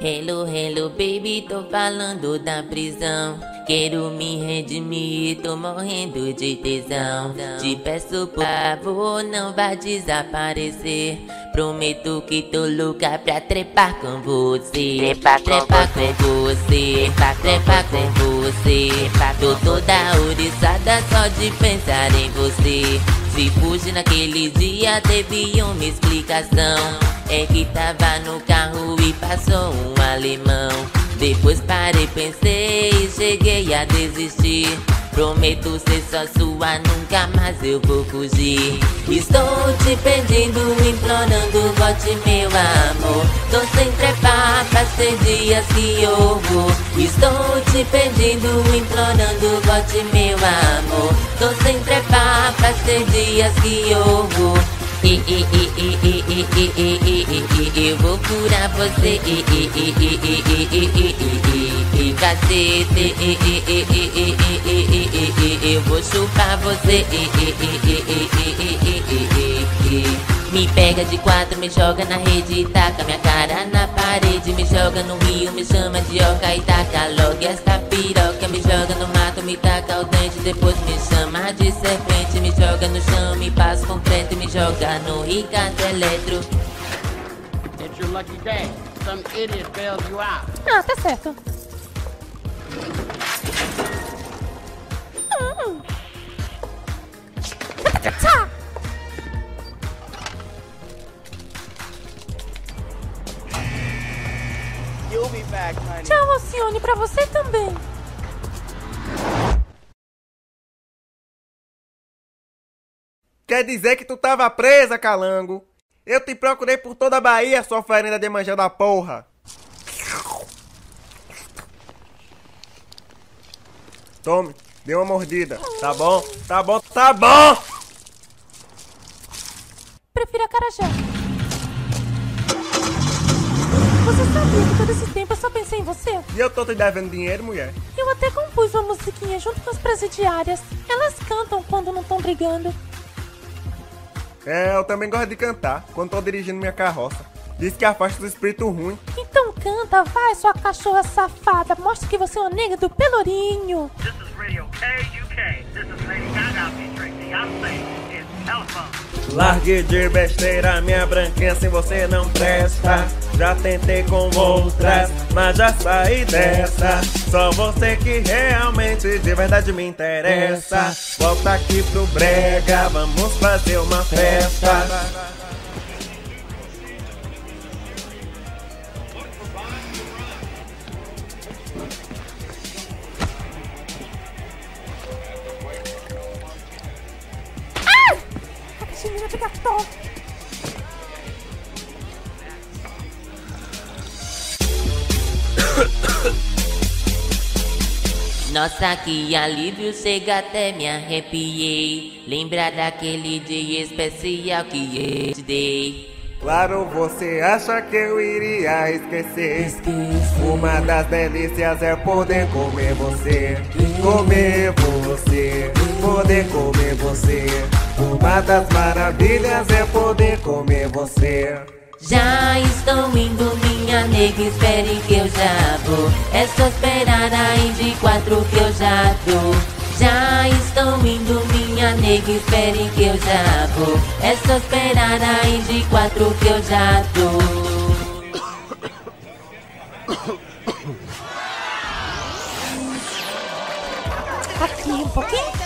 Hello, hello, baby, tô falando da prisão. Quero me redimir, tô morrendo de tesão. Te peço por favor, não vá desaparecer. Prometo que tô louca pra trepar com você. Trepar com trepar você. com você. Trepar com você. Tô toda ouriçada só de pensar em você. Se fugir naquele dia, teve uma explicação. É que tava no carro e passou um alemão. Depois parei, pensei e cheguei a desistir. Prometo ser só sua, nunca mais eu vou fugir. Estou te pedindo, implorando, volte meu amor. Tô sem trepar pra ser dias que eu vou. Estou te pedindo, implorando, volte meu amor. Tô sem trepar pra ser dias que eu vou. Eu vou curar você e cacete Eu vou chupar você me pega de quatro, me joga na rede, taca minha cara na parede, me joga no rio, me chama de oca e taca logo essa piroca, me joga no mato, me taca o dente, depois me chama de serpente, me joga no chão, me passa com me joga no Ricardo Eletro. It's your lucky day. Some idiot bailed you out. Ah, tá certo. Hum. Tchau, Alcione, pra você também. Quer dizer que tu tava presa, calango? Eu te procurei por toda a Bahia, sua oferenda de manjão da porra. Tome, dê uma mordida. Tá bom? Tá bom, tá bom! Prefiro a Carajé. Você sabia que todo esse tempo eu só pensei em você? E eu tô te devendo dinheiro, mulher? Eu até compus uma musiquinha junto com as presidiárias. Elas cantam quando não estão brigando. É, eu também gosto de cantar quando tô dirigindo minha carroça. Diz que afasta do espírito ruim. Então canta, vai, sua cachorra safada. Mostra que você é uma nega do Pelourinho. This is Radio KUK. This is Lady Gaga featuring Beyonce in Telephone. Largue de besteira, minha branquinha, sem você não presta. Já tentei com outras, mas já saí dessa. Só você que realmente de verdade me interessa. Volta aqui pro brega, vamos fazer uma festa. A cachimira fica top. Nossa, que alívio, chega até me arrepiei. Lembrar daquele dia especial que eu te dei. Claro, você acha que eu iria esquecer? Uma das delícias é poder comer você. Comer você, poder comer você. Uma das maravilhas é poder comer você. Já estou indo, minha nega, espere que eu já vou. É só esperar aí de quatro que eu já tô. Já estou indo, minha nega, espere que eu já vou. É só esperar aí de quatro que eu já tô. Aqui um pouquinho.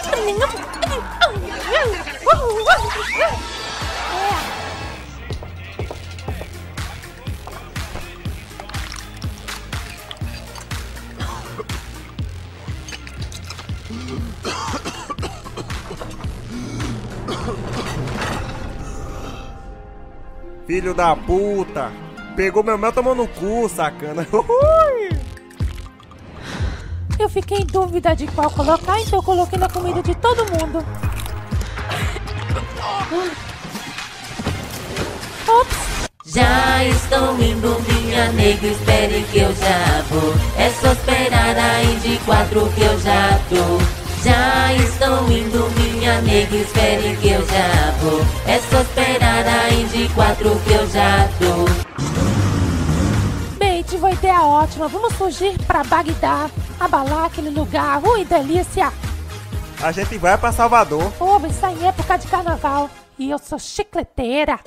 Filho da puta. Pegou meu mel, tomou no cu, sacana. Ui. Eu fiquei em dúvida de qual colocar, então eu coloquei na comida de todo mundo. Ops! Já estou indo, minha nega, espere que eu já vou. É só esperar aí de quatro que eu já tô. Já estou indo, minha nega, espere que eu já vou. É só esperar aí de quatro que eu já tô. Tive uma ideia ótima. Vamos fugir pra Bagdá, abalar aquele lugar. Ui, delícia! A gente vai pra Salvador. Ô, isso aí é época de carnaval. E eu sou chicleteira.